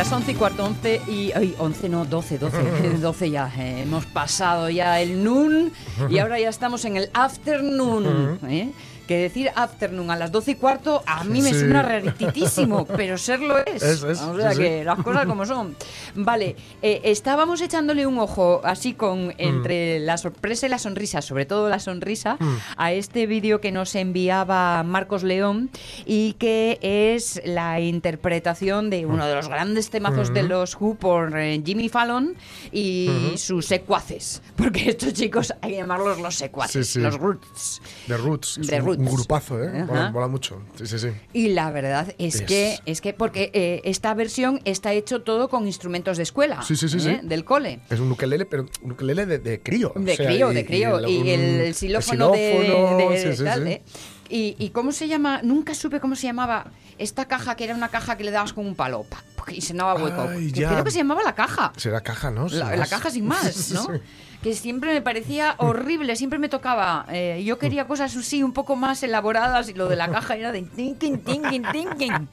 Las 11 y cuarto, 11 y... Ay, 11 no, 12, 12, 12 ya. eh, hemos pasado ya el noon y ahora ya estamos en el afternoon. ¿eh? Que decir afternoon a las 12 y cuarto a mí me Sí. suena raritísimo, pero serlo es. Es, es, o sea sí, sí. que las cosas como son. Vale, eh, estábamos echándole un ojo así con entre la sorpresa y la sonrisa, sobre todo la sonrisa, a este vídeo que nos enviaba Marcos León y que es la interpretación de uno de los grandes temazos de los Who por eh, Jimmy Fallon y sus secuaces. Porque estos chicos hay que llamarlos los secuaces, Sí, sí. los roots. The Roots. The Roots. Un grupazo, ¿eh? Mola, mola mucho. Sí, sí, sí. Y la verdad es, Es- que es que porque eh, esta versión está hecho todo con instrumentos de escuela, Sí, sí, sí, ¿eh? del cole. Es un ukelele, pero un ukelele de, de crío. De o sea, crío, y- de crío. Y, un- el, el xilófono, de, xilófono, tal. ¿eh? Y, y cómo se llama? Nunca supe cómo se llamaba esta caja, que era una caja que le dabas con un palo pa, pa, y sonaba hueco. Ay, Que ya. Creo que se llamaba la caja. Será caja, ¿no? La, caja sin más, ¿no? Sí. Que siempre me parecía horrible, siempre me tocaba. eh, yo quería cosas así un poco más elaboradas y lo de la caja era de thinking, thinking, thinking.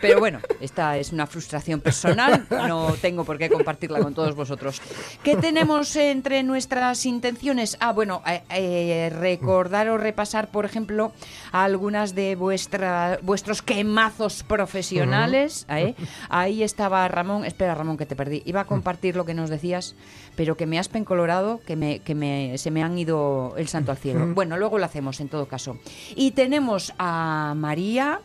Pero bueno, esta es una frustración personal, no tengo por qué compartirla con todos vosotros. ¿Qué tenemos entre nuestras intenciones? Ah, bueno, eh, eh, recordar o repasar, por ejemplo, algunas de vuestra, vuestros quemazos profesionales. ¿eh? Ahí estaba Ramón, espera Ramón que te perdí, iba a compartir lo que nos decías, pero que me has pencolorado, que, me, que me, se me han ido el santo al cielo. Bueno, luego lo hacemos en todo caso. Y tenemos a María.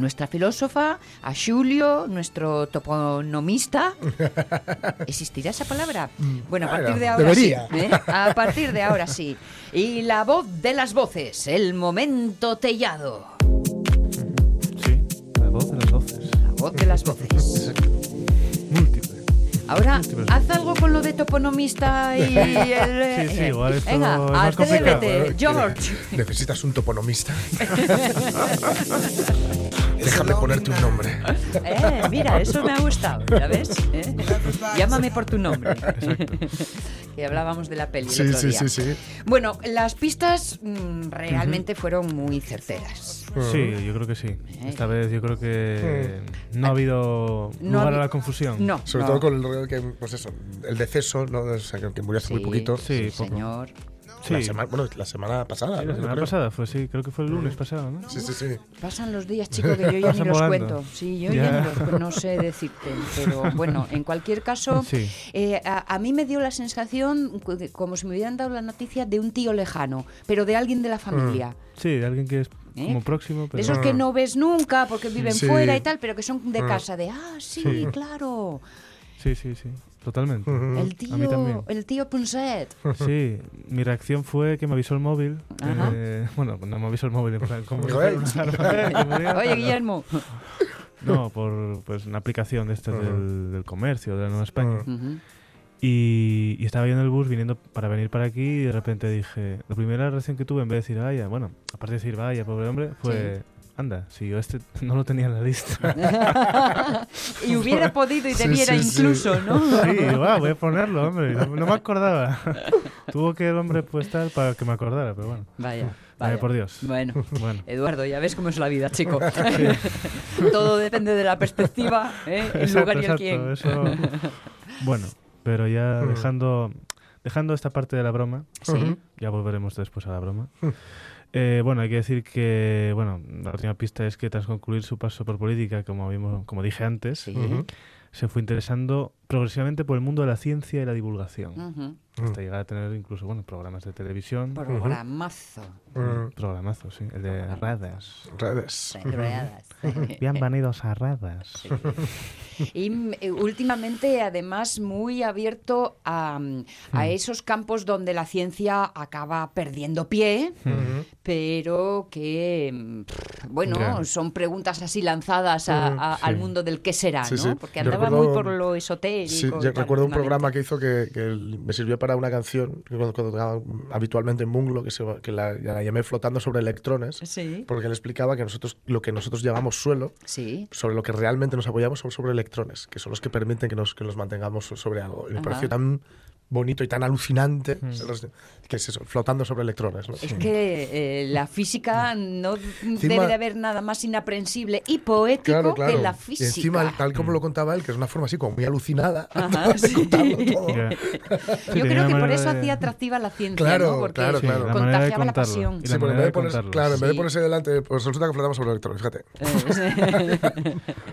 Nuestra filósofa, a Julio, nuestro toponomista. ¿Existirá esa palabra? Bueno, a partir de ahora debería. sí. ¿eh? A partir de ahora sí. Y la voz de las voces, el momento tellado. Sí, la voz de las voces. La voz de las voces. Múltiple. Ahora, haz algo con lo de toponomista y el... eh, Sí, sí, igual esto Venga, es más complicado. George. Necesitas un toponomista. Déjame ponerte un nombre. Eh, mira, eso me ha gustado, ¿ya ves? ¿Eh? Llámame por tu nombre. que hablábamos de la peli el Sí, otro sí, día. sí, sí. Bueno, las pistas mm, realmente fueron muy certeras. Sí, yo creo que sí. Esta vez yo creo que no ha habido No lugar a la confusión. No, Sobre no. todo con el rollo que, pues eso, el deceso, ¿no? O sea, que- murió hace muy poquito. Sí, sí, poco. señor. Sí. La semana, bueno, la semana pasada. La semana creo. pasada fue, sí, creo que fue el lunes pasado, ¿no? Sí, sí, sí. Pasan los días, chicos, que yo ya ni Pasan los volando. cuento. Sí, yo Ya. ya ni los no sé decirte. Pero bueno, en cualquier caso, Sí. eh, a, a mí me dio la sensación como si me hubieran dado la noticia de un tío lejano, pero de alguien de la familia. Sí, de alguien que es ¿Eh? como próximo, pero... De esos que no ves nunca porque viven Sí. fuera y tal, pero que son de casa, de ah, sí, Sí. claro. Sí, sí, sí, totalmente. El A mí tío, también. el tío Punset. Sí, mi reacción fue que me avisó el móvil. Eh, bueno, no me avisó el móvil, como... Oye, Guillermo. No, por pues, una aplicación de Ajá. del, del comercio, de la Nueva España. Y estaba yo en el bus viniendo para venir para aquí y de repente dije, la primera reacción que tuve en vez de decir vaya, bueno, aparte de decir vaya, pobre hombre, fue, anda, si yo este no lo tenía en la lista. y hubiera podido y Sí, debiera sí, sí. incluso, ¿no? sí, va, voy a ponerlo, hombre, no, no me acordaba. Tuvo que el hombre pues estar para que me acordara, pero bueno. Vaya, Vaya, vaya. por Dios. Bueno, Bueno, Eduardo, ya ves cómo es la vida, chico. Todo depende de la perspectiva, ¿eh? el exacto, lugar y el exacto, quién. eso... Bueno, pero ya dejando, dejando esta parte de la broma, Sí. Ya volveremos después a la broma. Eh, bueno, hay que decir que, bueno, la última pista es que tras concluir su paso por política, como, vimos, como dije antes, Sí. Se fue interesando progresivamente por el mundo de la ciencia y la divulgación, hasta llegar a tener incluso, bueno, programas de televisión, Programazo. Mm, programazos, sí, el de redes. redes. Enredadas. Bienvenidos a redes. Y mm, eh, últimamente, además, muy abierto a, mm, a esos campos donde la ciencia acaba perdiendo pie, pero que, mm, bueno, son preguntas así lanzadas a- al sí. mundo del qué será, Sí, ¿no? sí. Porque andaba recuerdo- muy por lo esotérico. Sí, yo tal, recuerdo un programa que hizo que, que me sirvió para una canción que cuando, cuando tocaba habitualmente en Munglo, que, se, que la, la llamé Flotando sobre electrones, Sí, porque él explicaba que nosotros lo que nosotros llamamos suelo, sí. sobre lo que realmente nos apoyamos son sobre electrones, que son los que permiten que nos, que nos mantengamos sobre algo. Y me Ajá. pareció tan bonito y tan alucinante Mm. que es eso, flotando sobre electrones. ¿no? Es que eh, la física no Encima- debe de haber nada más inaprensible y poético Claro, claro. que la Y física. encima, tal como lo contaba él, que es una forma así como muy alucinada Ajá, de sí. todo. Yo creo que por eso hacía atractiva la ciencia, Claro, ¿no? Porque claro, Sí, claro. la manera de contagiaba la pasión. Y Sí, la en vez de de ponerse, claro, en vez de Sí. ponerse delante, pues resulta que flotamos sobre electrones, fíjate.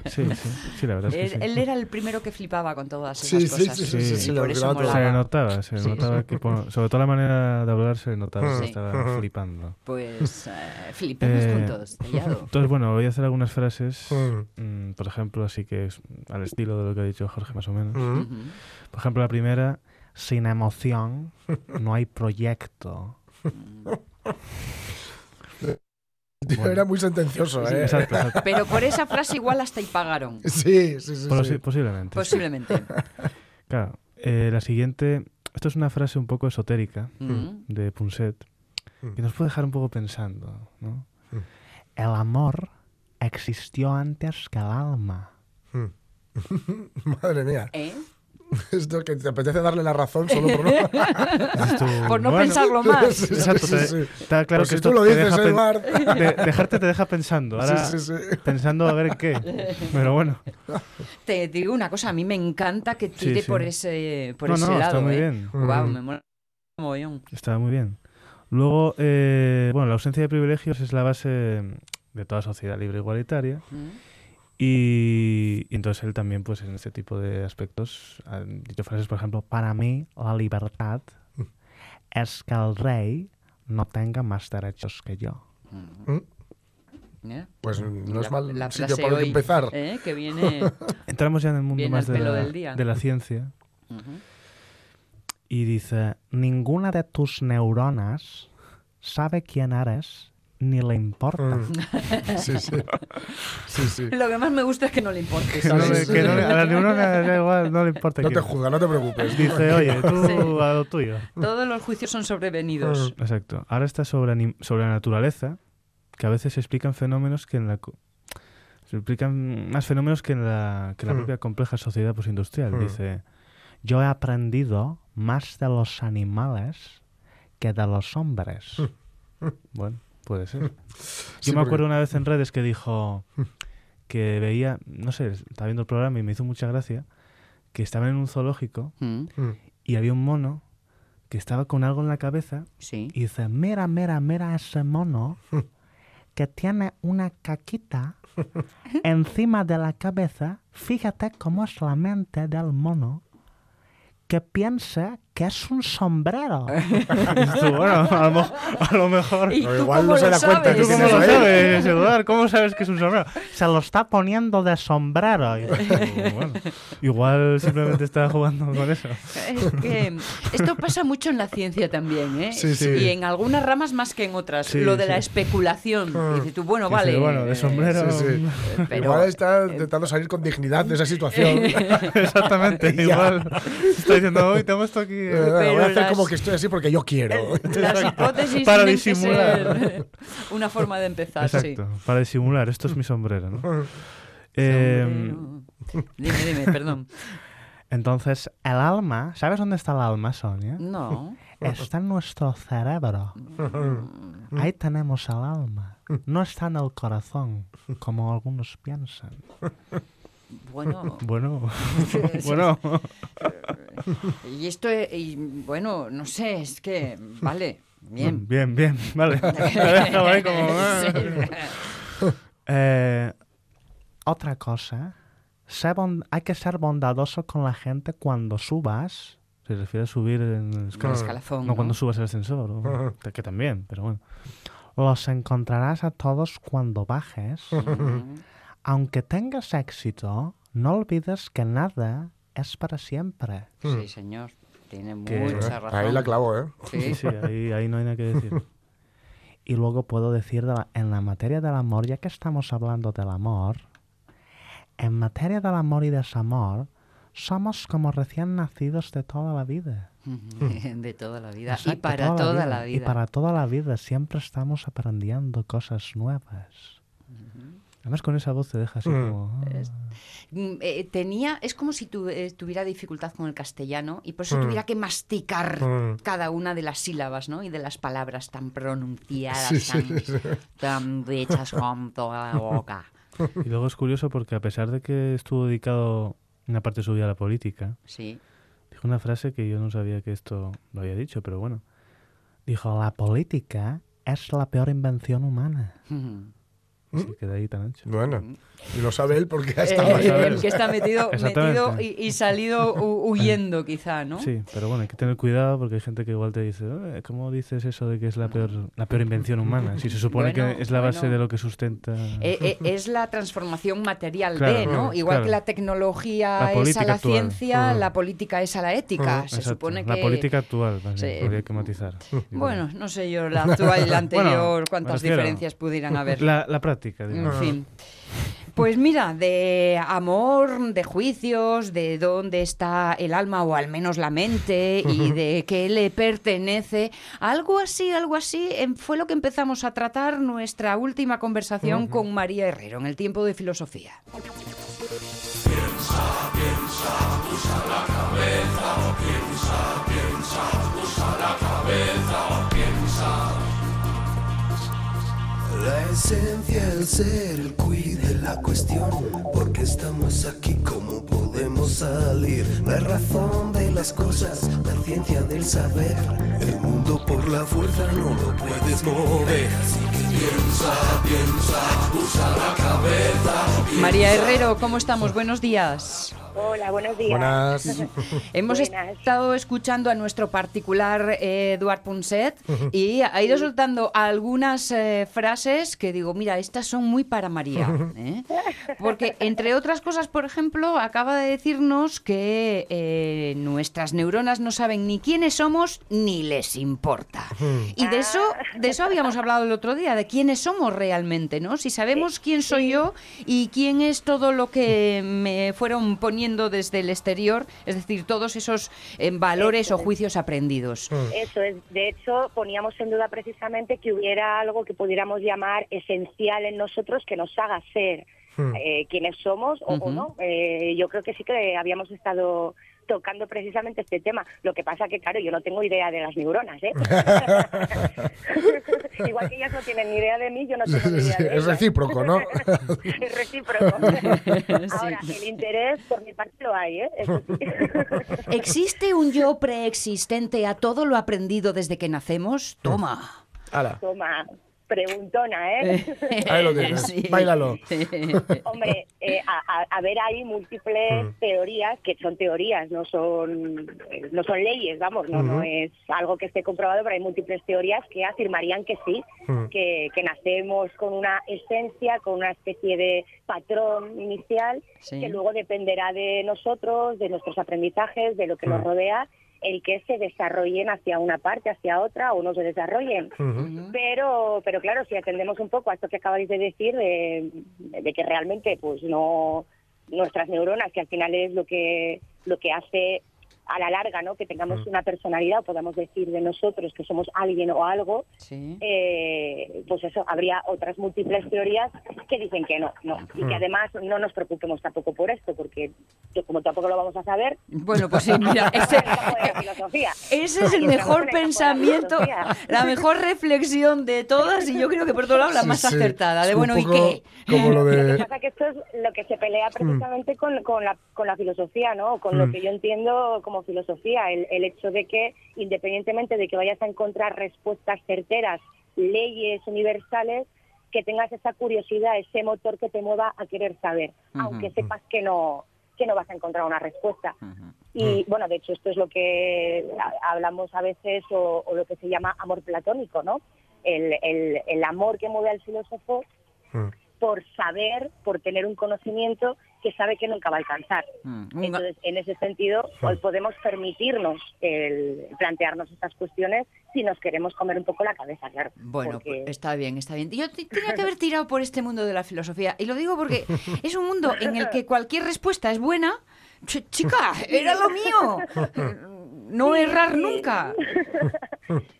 Sí, sí, sí, la verdad es que él, sí. él era el primero que flipaba con todas esas Sí, sí, cosas. sí, sí, sí, por eso Se notaba, se Sí. notaba que, sobre todo la manera de hablar, se notaba que Sí. estaba flipando. Pues eh, flipemos Eh, juntos, Tellado. Entonces, bueno, voy a hacer algunas frases, Mm. por ejemplo, así que es al estilo de lo que ha dicho Jorge, más o menos. Mm. Por ejemplo, la primera, sin emoción no hay proyecto. El tío Bueno. Era muy sentencioso, Sí, ¿eh? exacto, exacto. Pero por esa frase igual hasta y pagaron. Sí, sí, sí. Posi- sí. Posiblemente. sí. Posiblemente. Claro. Eh, la siguiente, esto es una frase un poco esotérica Mm. de Punset Mm. que nos puede dejar un poco pensando, ¿no? Mm. El amor existió antes que el alma. Mm. Madre mía. ¿Eh? Esto que te apetece darle la razón solo por no. Tú, Por no bueno, pensarlo más. Sí, sí, Exacto, sí, te- sí. Está claro Pues que si esto tú lo te dices, deja dejarte te deja pensando. Ahora, Sí, sí, sí. pensando a ver qué. Pero bueno. Te digo una cosa, a mí me encanta que tire sí. por ese, por No, ese no, lado. está muy ¿eh? bien. Guau, Mm. me mola. Está muy bien. Luego, eh, bueno, la ausencia de privilegios es la base de toda sociedad libre e igualitaria. Mm. Y, y entonces él también, pues en este tipo de aspectos, ha dicho frases, por ejemplo, para mí la libertad es que el rey no tenga más derechos que yo. ¿Eh? Pues no La- es mal la sitio hoy, empezar. ¿eh? Que viene... Entramos ya en el mundo Viene más de la, del día. de la ciencia y dice, ninguna de tus neuronas sabe quién eres ni le importa. Mm. Sí, sí. Sí, sí. Lo que más me gusta es que no le importe, Que no le- que no le- a la neurona da igual, no le importa No te juzga, no te preocupes. Dice, oye, tú Sí. a lo tuyo. Todos los juicios son sobrevenidos. Exacto. Ahora está sobre, sobre la naturaleza, que a veces se explican fenómenos que en la... Se explican más fenómenos que en la, que en la Mm. propia compleja sociedad postindustrial. Mm. Dice, yo he aprendido más de los animales que de los hombres. Bueno, puede ser. Yo Sí, me porque- acuerdo una vez en redes que dijo que veía, no sé, estaba viendo el programa y me hizo mucha gracia, que estaban en un zoológico Mm, Mm. y había un mono que estaba con algo en la cabeza Sí. y dice, mira, mira, mira ese mono que tiene una caquita encima de la cabeza. Fíjate cómo es la mente del mono que piensa que es un sombrero. Tú, bueno, a lo, a lo mejor... ¿Y Pero tú igual cómo no se lo da cuenta ¿Tú cómo lo sabes, Eduard? ¿Cómo sabes que es un sombrero? Se lo está poniendo de sombrero. Y bueno, igual simplemente está jugando con eso. Es que esto pasa mucho en la ciencia también, ¿eh? Sí, sí. Y en algunas ramas más que en otras. Sí, Lo de sí. la especulación. Mm. Dices tú, bueno, vale. bueno, de eh, sombrero... Sí, sí. pero- Igual está intentando salir con dignidad de esa situación. Exactamente, Ya. igual. Está diciendo, hoy tengo esto aquí. Eh, eh". voy Pero a hacer las- como que estoy así porque yo quiero. Las hipótesis Para disimular. una forma de empezar, Exacto, para disimular. Esto es mi sombrero, ¿no? sí. Eh, Sombrero. Dime, dime, perdón. entonces, el alma, ¿sabes dónde está el alma, Sonia? No. Está en nuestro cerebro. Ahí tenemos el alma. No está en el corazón, como algunos piensan. Bueno. Bueno, bueno. Y esto, y, bueno, no sé, es que, vale, Bien. Bien, bien, vale. Te he dejado ahí como... Eh, otra cosa, hay que ser bondadoso con la gente cuando subas. Se refiere a subir en el escalón. escalafón, No, ¿no? cuando subas el ascensor, o- que también, pero bueno. Los encontrarás a todos cuando bajes. Aunque tengas éxito, no olvides que nada es para siempre. Sí, señor. Tiene Que- mucha razón. Ahí la clavo, ¿eh? Sí. Sí, ahí, ahí no hay nada que decir. Y luego puedo decir, de la- en la materia del amor, ya que estamos hablando del amor, en materia del amor y desamor, somos como recién nacidos de toda la vida. De toda la vida. y para toda, la vida. Y para toda la vida siempre estamos aprendiendo cosas nuevas. Además con esa voz te deja así Mm. como... ah. Mm, eh, tenía, es como si tu- eh, tuviera dificultad con el castellano y por eso Mm. tuviera que masticar Mm. cada una de las sílabas, ¿no? Y de las palabras tan pronunciadas, Sí, sí, tan, sí. tan dichas con toda la boca. Y luego es curioso porque a pesar de que estuvo dedicado una parte de su vida a la política, Sí. Dijo una frase que yo no sabía que esto lo había dicho, pero bueno. Dijo, la política es la peor invención humana. Mm. Que de ahí tan ancho. Bueno, y lo sabe él porque ha Eh, estado Vamos a ver. el que está metido, metido y, y salido hu- huyendo, quizá, ¿no? Sí, pero bueno, hay que tener cuidado porque hay gente que igual te dice, "Eh, ¿cómo dices eso de que es la peor, la peor invención humana? Si se supone Bueno, que es la base bueno. de lo que sustenta... Eh, eh, es la transformación material Claro, de, ¿no? mm, Igual claro. que la tecnología La es a la actual. ciencia, Mm. la política es a la ética. Se Exacto, supone que... La política actual, más bien, Sí. habría que matizar. Bueno, no sé yo, la actual y la anterior, Bueno, cuántas diferencias pudieran haber. La, la práctica, En digamos. fin. Pues mira, de amor, de juicios, de dónde está el alma o al menos la mente y de qué le pertenece, algo así, algo así em, fue lo que empezamos a tratar nuestra última conversación con María Herrero en el tiempo de filosofía. La esencia, el ser, el quid de la cuestión. Porque estamos aquí, ¿cómo podemos salir? La razón de las cosas, la ciencia del saber. El mundo por la fuerza no lo puedes mover. Así que piensa, piensa, usa la cabeza. María Herrero, ¿cómo estamos? Buenos días. Hola, buenos días. Buenas. Hemos Buenas. estado escuchando a nuestro particular eh, Eduard Punset y ha ido soltando algunas eh, frases que digo, mira, estas son muy para María. ¿eh? Porque, entre otras cosas, por ejemplo, acaba de decirnos que eh, nuestras neuronas no saben ni quiénes somos ni les importa. Y de eso, de eso habíamos hablado el otro día, de quiénes somos realmente, ¿no? Si sabemos quién soy yo y quién es todo lo que me fueron poniendo desde el exterior, es decir, todos esos eh, valores o juicios aprendidos. Eso es, de hecho, poníamos en duda precisamente que hubiera algo que pudiéramos llamar esencial en nosotros que nos haga ser Hmm. eh, quienes somos o, o no. Eh, yo creo que sí que habíamos estado tocando precisamente este tema. Lo que pasa que, claro, yo no tengo idea de las neuronas, ¿eh? Igual que ellas no tienen ni idea de mí, yo no tengo ni idea de Es recíproco, ¿no? es recíproco. Ahora, el interés por mi parte lo hay, ¿eh? Eso sí. ¿Existe un yo preexistente a todo lo aprendido desde que nacemos? Toma. Hala, Toma, preguntona, ¿eh? ahí lo tienes. Sí. Báilalo. Hombre, eh, a, a- ver, hay múltiples Mm. teorías que son teorías, no son eh, no son leyes, vamos, no, no es algo que esté comprobado, pero hay múltiples teorías que afirmarían que sí, Mm. que, que nacemos con una esencia, con una especie de patrón inicial, Sí. que luego dependerá de nosotros, de nuestros aprendizajes, de lo que nos Mm. rodea, el que se desarrollen hacia una parte, hacia otra, o no se desarrollen. Pero, pero claro, si atendemos un poco a esto que acabáis de decir, de, de que realmente, pues no nuestras neuronas, que al final es lo que lo que hace a la larga, ¿no? Que tengamos Mm. una personalidad, o podamos decir de nosotros que somos alguien o algo, Sí. eh, pues eso, habría otras múltiples teorías que dicen que no, no. Y Mm. que además no nos preocupemos tampoco por esto, porque yo, como tampoco lo vamos a saber, Bueno, pues sí, mira, ese, de es el mejor de la pensamiento, la mejor reflexión de todas y yo creo que por otro lado la Sí, más sí. acertada. De bueno, ¿y qué? Como lo Lo que de. pasa que esto es lo que se pelea precisamente con, con, la, con la filosofía, ¿no? Con lo Mm. que yo entiendo como como filosofía, el, el hecho de que independientemente de que vayas a encontrar respuestas certeras, leyes universales, que tengas esa curiosidad, ese motor que te mueva a querer saber, aunque sepas que no que no vas a encontrar una respuesta. Y bueno, de hecho esto es lo que ha- hablamos a veces o, o lo que se llama amor platónico, ¿no? El, el, el amor que mueve al filósofo Mm. por saber, por tener un conocimiento que sabe que nunca va a alcanzar. Mm, Entonces, en ese sentido, hoy podemos permitirnos el plantearnos estas cuestiones si nos queremos comer un poco la cabeza, claro. Bueno, Porque- pues está bien, está bien. Yo te- tenía que haber tirado por este mundo de la filosofía. Y lo digo porque es un mundo en el que cualquier respuesta es buena. Ch- chica, era lo mío. No Sí, errar sí. nunca.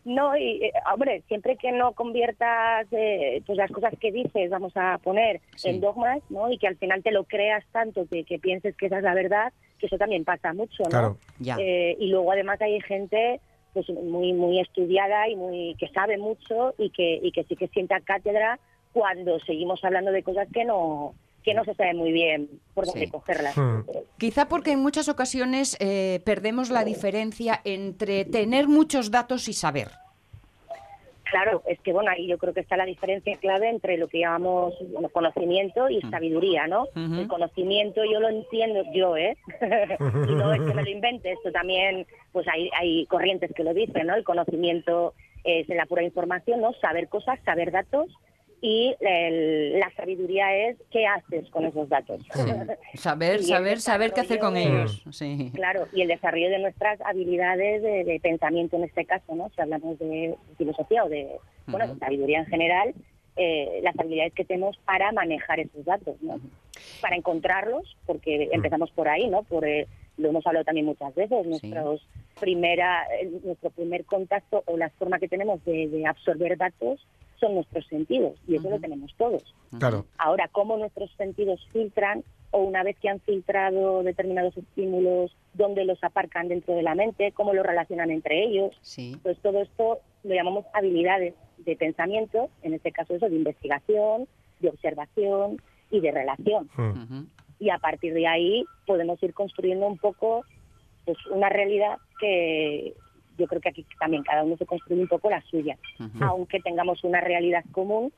No, y eh, hombre, siempre que no conviertas eh, pues las cosas que dices, vamos a poner, Sí. en dogmas, ¿no? Y que al final te lo creas tanto que, que pienses que esa es la verdad, que eso también pasa mucho, ¿no? Claro. Ya. Eh, y luego además hay gente pues muy muy estudiada y muy que sabe mucho y que y que sí que sienta cátedra cuando seguimos hablando de cosas que no que no se sabe muy bien por dónde Sí. cogerlas. Hmm. Quizá porque en muchas ocasiones eh, perdemos la diferencia entre tener muchos datos y saber. Claro, es que bueno, ahí yo creo que está la diferencia clave entre lo que llamamos bueno, conocimiento y sabiduría, ¿no? El conocimiento yo lo entiendo yo, ¿eh? y no es que me lo invente, esto también, pues hay, hay corrientes que lo dicen, ¿no? El conocimiento es la pura información, ¿no? Saber cosas, saber datos y el- la sabiduría es qué haces con esos datos. Saber, Y el saber, saber qué hacer con ellos. Sí. Claro, y el desarrollo de nuestras habilidades de, de pensamiento en este caso, ¿no? Si hablamos de filosofía o de, bueno, de sabiduría en general, eh, las habilidades que tenemos para manejar esos datos, ¿no? Para encontrarlos, porque empezamos por ahí, ¿no? Por, eh, lo hemos hablado también muchas veces, nuestros primera, eh, nuestro primer contacto o la forma que tenemos de, de absorber datos son nuestros sentidos, y eso lo tenemos todos. Claro. Ahora, cómo nuestros sentidos filtran o una vez que han filtrado determinados estímulos, dónde los aparcan dentro de la mente, cómo los relacionan entre ellos, Sí. pues todo esto lo llamamos habilidades de pensamiento, en este caso eso de investigación, de observación y de relación. Y a partir de ahí podemos ir construyendo un poco pues una realidad que yo creo que aquí también cada uno se construye un poco la suya. Aunque tengamos una realidad común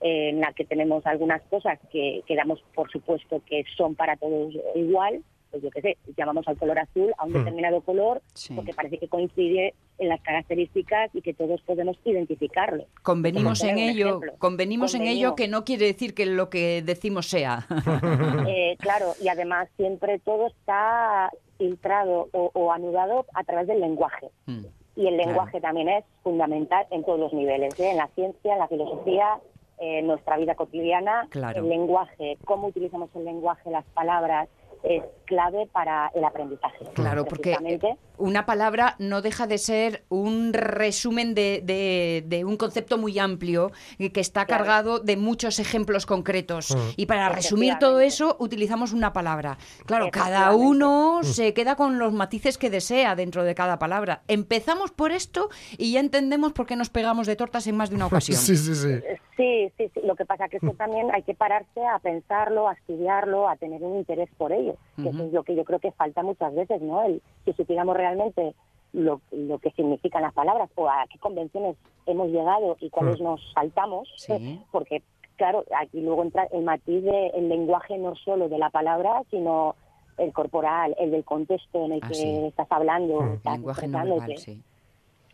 eh, en la que tenemos algunas cosas que, que damos por supuesto que son para todos igual, pues yo qué sé, llamamos al color azul a un Hmm. determinado color Sí. porque parece que coincide en las características y que todos podemos identificarlo. Convenimos en ello, convenimos en ello que no quiere decir que lo que decimos sea. Eh, claro, y además siempre todo está filtrado o, o anudado a través del lenguaje. Mm. Y el Claro. lenguaje también es fundamental en todos los niveles, ¿eh? en la ciencia, en la filosofía, en nuestra vida cotidiana. Claro. El lenguaje, cómo utilizamos el lenguaje, las palabras, es clave para el aprendizaje. Claro, porque Precisamente, una palabra no deja de ser un resumen de, de- de un concepto muy amplio y que está Claro. cargado de muchos ejemplos concretos. Mm. Y para resumir todo eso utilizamos una palabra. Claro, cada uno se queda con los matices que desea dentro de cada palabra. Empezamos por esto y ya entendemos por qué nos pegamos de tortas en más de una ocasión. Sí, sí, sí. Sí, sí, sí. Lo que pasa que esto también hay que pararse a pensarlo, a estudiarlo, a tener un interés por ello. Que Eso es lo que yo creo que falta muchas veces, ¿no? El, si supiéramos realmente lo, lo que significan las palabras o a qué convenciones hemos llegado y cuáles nos saltamos, Sí. porque, claro, aquí luego entra el matiz del lenguaje no solo de la palabra, sino el corporal, el del contexto en el Ah, que sí. estás hablando, Mm. estás Lenguaje no expresándote. verbal, sí.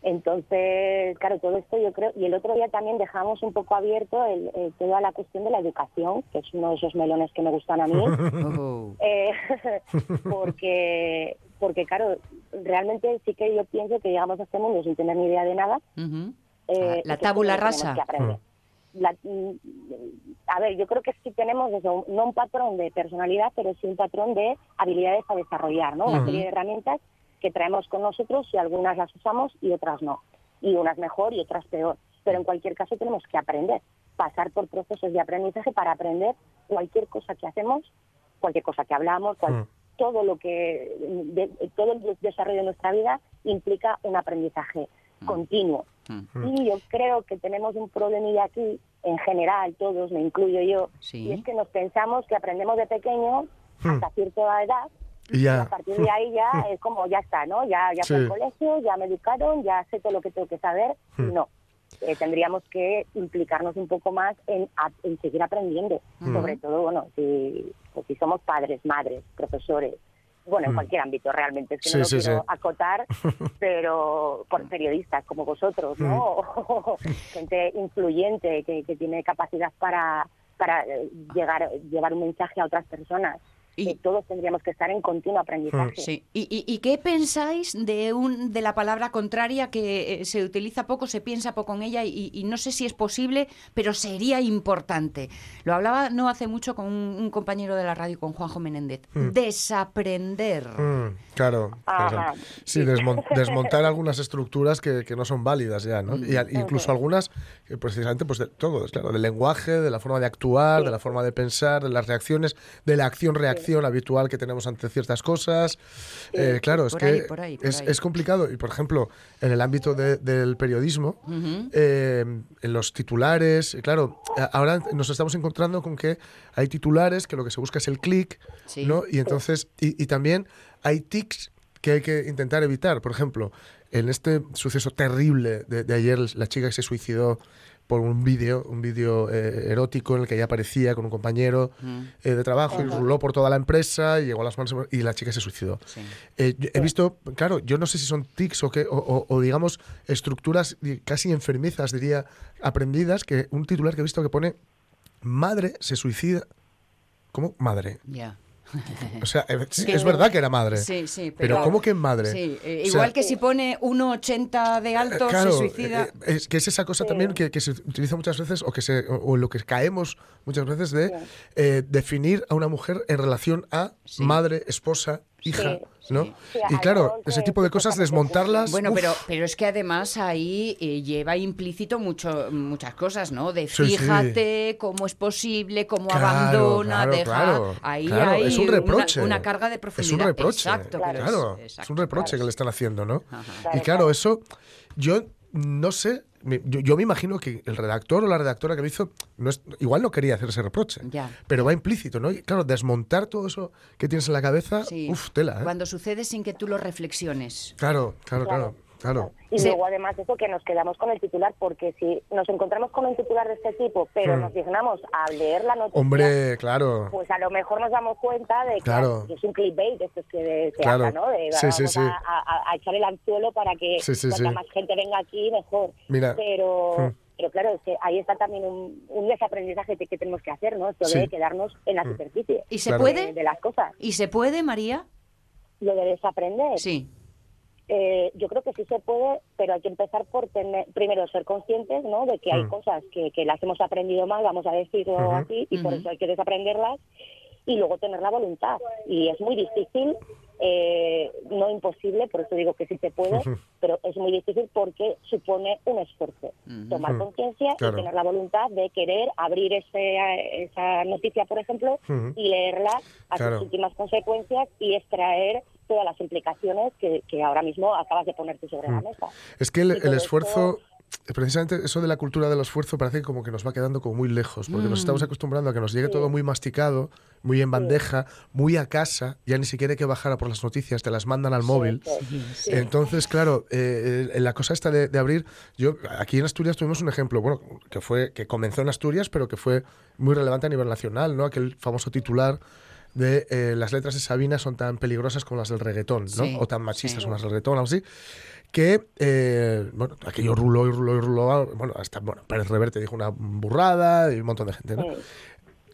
Entonces, claro, todo esto yo creo, y el otro día también dejamos un poco abierto el, el- toda la cuestión de la educación, que es uno de esos melones que me gustan a mí, Oh. eh, porque, porque claro, realmente sí que yo pienso que llegamos a este mundo sin tener ni idea de nada. Ujú. eh, La tenemos rasa. que aprender. La- mm, a ver, yo creo que sí tenemos eso, no un patrón de personalidad, pero sí un patrón de habilidades a desarrollar, ¿no? Una Ujú. serie de herramientas que traemos con nosotros y algunas las usamos y otras no. Y unas mejor y otras peor. Pero en cualquier caso tenemos que aprender, pasar por procesos de aprendizaje para aprender cualquier cosa que hacemos, cualquier cosa que hablamos, cual- Mm. todo lo que de- todo el desarrollo de nuestra vida implica un aprendizaje continuo. Mm. Y yo creo que tenemos un problemilla aquí, en general, todos, me incluyo yo, Sí. y es que nos pensamos que aprendemos de pequeños Hmm. hasta cierta edad Y Y ya. a partir de ahí ya es como, ya está, ¿no? Ya, ya fui Sí. al colegio, ya me educaron, ya sé todo lo que tengo que saber. Hmm. no. Eh, tendríamos que implicarnos un poco más en, en seguir aprendiendo. Hmm. Sobre todo, bueno, si, pues si somos padres, madres, profesores, bueno, en Hmm. cualquier ámbito realmente, es que Sí, no lo sí, quiero sí. acotar, pero por periodistas como vosotros, ¿no? O gente influyente que, que tiene capacidad para, para eh, llegar, llevar un mensaje a otras personas. Y- que todos tendríamos que estar en continuo aprendizaje. Sí. ¿Y, y, y qué pensáis de un de la palabra contraria que eh, se utiliza poco, se piensa poco en ella y, y no sé si es posible, pero sería importante? Lo hablaba no hace mucho con un, un compañero de la radio, con Juanjo Menéndez. Desaprender. Mm, claro. Ajá. Sí, desmon- desmontar algunas estructuras que, que no son válidas ya, ¿no? Y a- incluso algunas, que precisamente, pues de todo, claro, del lenguaje, de la forma de actuar, de la forma de pensar, de las reacciones, de la acción-reacción habitual que tenemos ante ciertas cosas. Eh, claro, es que ahí, por ahí, por es, complicado. Y, por ejemplo, en el ámbito de- del periodismo, eh, en los titulares, claro, ahora nos estamos encontrando con que hay titulares que lo que se busca es el clic, Sí. ¿no? Y entonces, y, y también hay tics que hay que intentar evitar. Por ejemplo, en este suceso terrible de, de ayer, la chica que se suicidó por un vídeo, un vídeo eh, erótico en el que ella aparecía con un compañero eh, de trabajo y ruló por toda la empresa y llegó a las manos y la chica se suicidó. Sí. Eh, he visto, claro, yo no sé si son tics o, qué, o, o- o, digamos estructuras casi enfermizas, diría, aprendidas, que un titular que he visto que pone madre se suicida. ¿Cómo? Madre. Ya. O sea, eh, es verdad que era madre. Sí, sí, Pero, pero- ¿cómo que madre? Sí, eh, O sea, igual que si pone 1,80 de alto, claro, se suicida. eh, es que es esa cosa también que, que se utiliza muchas veces o que se o, o en lo que caemos muchas veces de eh, definir a una mujer en relación a Sí. madre, esposa, hija, Sí, ¿no? Sí, y claro, ese tipo de cosas desmontarlas. Bueno, uf, pero, pero es que además ahí eh, lleva implícito mucho, muchas cosas, ¿no? De Sí, sí. fíjate cómo es posible, cómo Claro, abandona, claro, deja. claro, ahí claro, hay es un una- reproche. Una, carga de Es profundidad. un reproche. Exacto, claro, es, exacto, un reproche claro. que le están haciendo, ¿no? Ajá. Y claro, eso, yo no sé, yo, yo me imagino que el redactor o la redactora que lo hizo, no es, igual no quería hacer ese reproche, Ya. pero va implícito, ¿no? Y claro, desmontar todo eso que tienes en la cabeza, Sí. uff, tela, ¿eh? Cuando sucede sin que tú lo reflexiones. Claro, claro, claro, claro. Y Sí. luego además eso que nos quedamos con el titular, porque si nos encontramos con un titular de este tipo, pero Hmm. nos dignamos a leer la noticia, Hombre, claro. pues a lo mejor nos damos cuenta de que Claro. es un clickbait, esto es que se Claro. habla, ¿no? De Sí, vamos sí, sí. A, a- a echar el anzuelo para que Sí, sí, cuanta sí. más gente venga aquí, mejor. Mira, Pero... hmm. Pero claro, es que ahí está también un, un desaprendizaje que, que tenemos que hacer, ¿no? Esto Sí. Hmm. de quedarnos en la superficie ¿Y se Claro. puede? de, de las cosas. ¿Y se puede, María? Lo de desaprender, Sí. Eh, yo creo que sí se puede, pero hay que empezar por tener, primero ser conscientes ¿no? de que hay Mm. cosas que, que las hemos aprendido mal, vamos a decirlo así, y por eso hay que desaprenderlas, y luego tener la voluntad. Y es muy difícil, eh, no imposible, por eso digo que sí se puede, pero es muy difícil porque supone un esfuerzo. Tomar conciencia Claro. y tener la voluntad de querer abrir ese, esa noticia, por ejemplo, y leerla a Claro. sus últimas consecuencias y extraer todas las implicaciones que, que ahora mismo acabas de ponerte sobre la mesa. Es que el, el esto- esfuerzo, precisamente eso de la cultura del esfuerzo parece como que nos va quedando como muy lejos, porque nos Mm. estamos acostumbrando a que nos llegue todo muy masticado, muy en bandeja, muy a casa, ya ni siquiera hay que bajar a por las noticias, te las mandan al móvil. Sí, Entonces, claro, eh, eh, la cosa esta de, de abrir, yo aquí en Asturias tuvimos un ejemplo, bueno, que fue que comenzó en Asturias, pero que fue muy relevante a nivel nacional, ¿no? Aquel famoso titular de eh, las letras de Sabina son tan peligrosas como las del reggaetón, ¿no? Sí, o tan machistas sí. como las del reggaetón, algo así. Que, eh, bueno, aquello ruló y ruló y ruló. Bueno, hasta, bueno, Pérez Reverte dijo una burrada y un montón de gente, ¿no? Sí.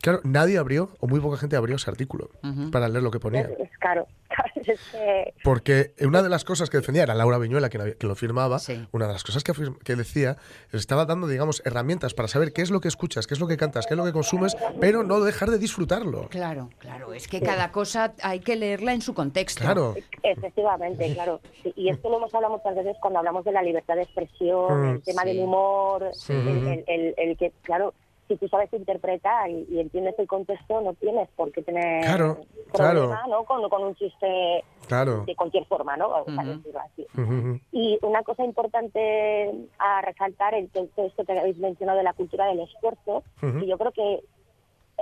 Claro, nadie abrió, o muy poca gente abrió ese artículo para leer lo que ponía. Es, es caro. Es que- Porque una de las cosas que defendía era Laura Viñuela, quien, había- que lo firmaba. Sí. Una de las cosas que, que decía, estaba dando, digamos, herramientas para saber qué es lo que escuchas, qué es lo que cantas, qué es lo que consumes, pero no dejar de disfrutarlo. Claro, claro. Es que cada cosa hay que leerla en su contexto. Claro. Efectivamente, claro. Sí, y esto lo hemos hablado muchas veces cuando hablamos de la libertad de expresión, Mm. el tema Sí. del humor, Sí. el, el- el- el que, claro, si tú sabes interpretar y, y entiendes el contexto, no tienes por qué tener Claro, problema claro. ¿no? con, con un chiste Claro. de cualquier forma, ¿no? A Ujú. decirlo así. Ujú, ujú. Y una cosa importante a resaltar, el todo esto que habéis mencionado de la cultura del esfuerzo, Ujú. y yo creo que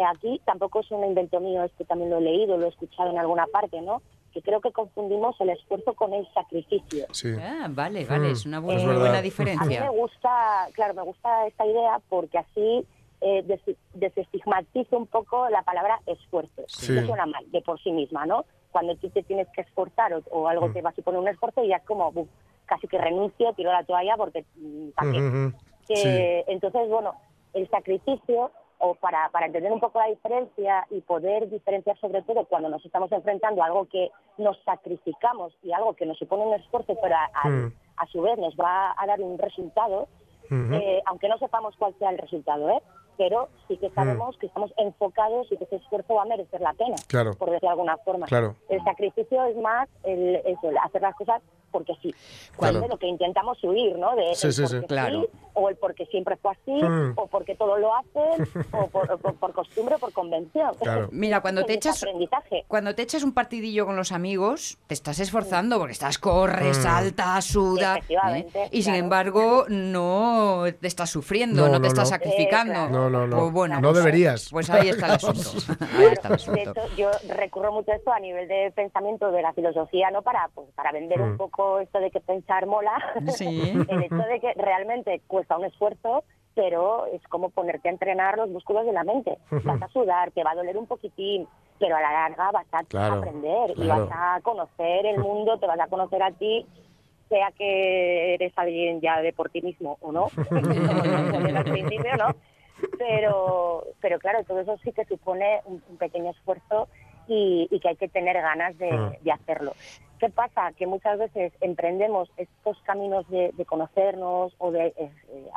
aquí tampoco es un invento mío, esto también lo he leído, lo he escuchado en alguna parte, ¿no? que creo que confundimos el esfuerzo con el sacrificio. Sí. Ah, vale, vale, Mm, es una es buena, verdad. buena A mí diferencia. me gusta, claro, me gusta esta idea porque así eh, des- desestigmatiza un poco la palabra esfuerzo. Sí. Suena mal de por sí misma, ¿no? Cuando tú te tienes que esforzar o, o algo Mm. te va a suponer un esfuerzo y ya es como, buf, casi que renuncio, tiro la toalla porque, mm, ujú. que entonces bueno el sacrificio o para, para entender un poco la diferencia y poder diferenciar sobre todo cuando nos estamos enfrentando a algo que nos sacrificamos y algo que nos supone un esfuerzo pero a, a- Mm. a su vez nos va a dar un resultado eh, aunque no sepamos cuál sea el resultado ¿eh? Pero sí que sabemos que estamos enfocados y que ese esfuerzo va a merecer la pena Mm. Claro. por decir de alguna forma Claro. el sacrificio es más el, eso, el hacer las cosas porque sí Claro. de lo que intentamos huir ¿no? de Sí, sí, sí. Claro. O el porque siempre fue así, Mm. o porque todo lo hacen, o por, o por- por costumbre o por convención. Claro. Mira, cuando te Es echas aprendizaje. cuando te echas un partidillo con los amigos, te estás esforzando porque estás corre, Mm. salta, suda, Efectivamente, ¿eh? y sin embargo no te estás sufriendo, No, no, no, te estás no. sacrificando. Eh, claro. No, no, no. Pues bueno, no pues- deberías. Pues ahí está el asunto. Ahí está el De asunto. hecho, yo recurro mucho a esto a nivel de pensamiento de la filosofía, ¿no? Para, pues, para vender Mm. un poco esto de que pensar mola. Sí. El hecho de que realmente cuesta un esfuerzo, pero es como ponerte a entrenar los músculos de la mente. Vas a sudar, te va a doler un poquitín, pero a la larga vas a Claro, aprender y claro. vas a conocer el mundo, te vas a conocer a ti, sea que eres alguien ya de por ti mismo o ¿no? Pero, pero claro, todo eso sí que supone un, un pequeño esfuerzo y, y que hay que tener ganas de, Mm. de hacerlo. ¿Qué pasa? Que muchas veces emprendemos estos caminos de, de conocernos o de eh,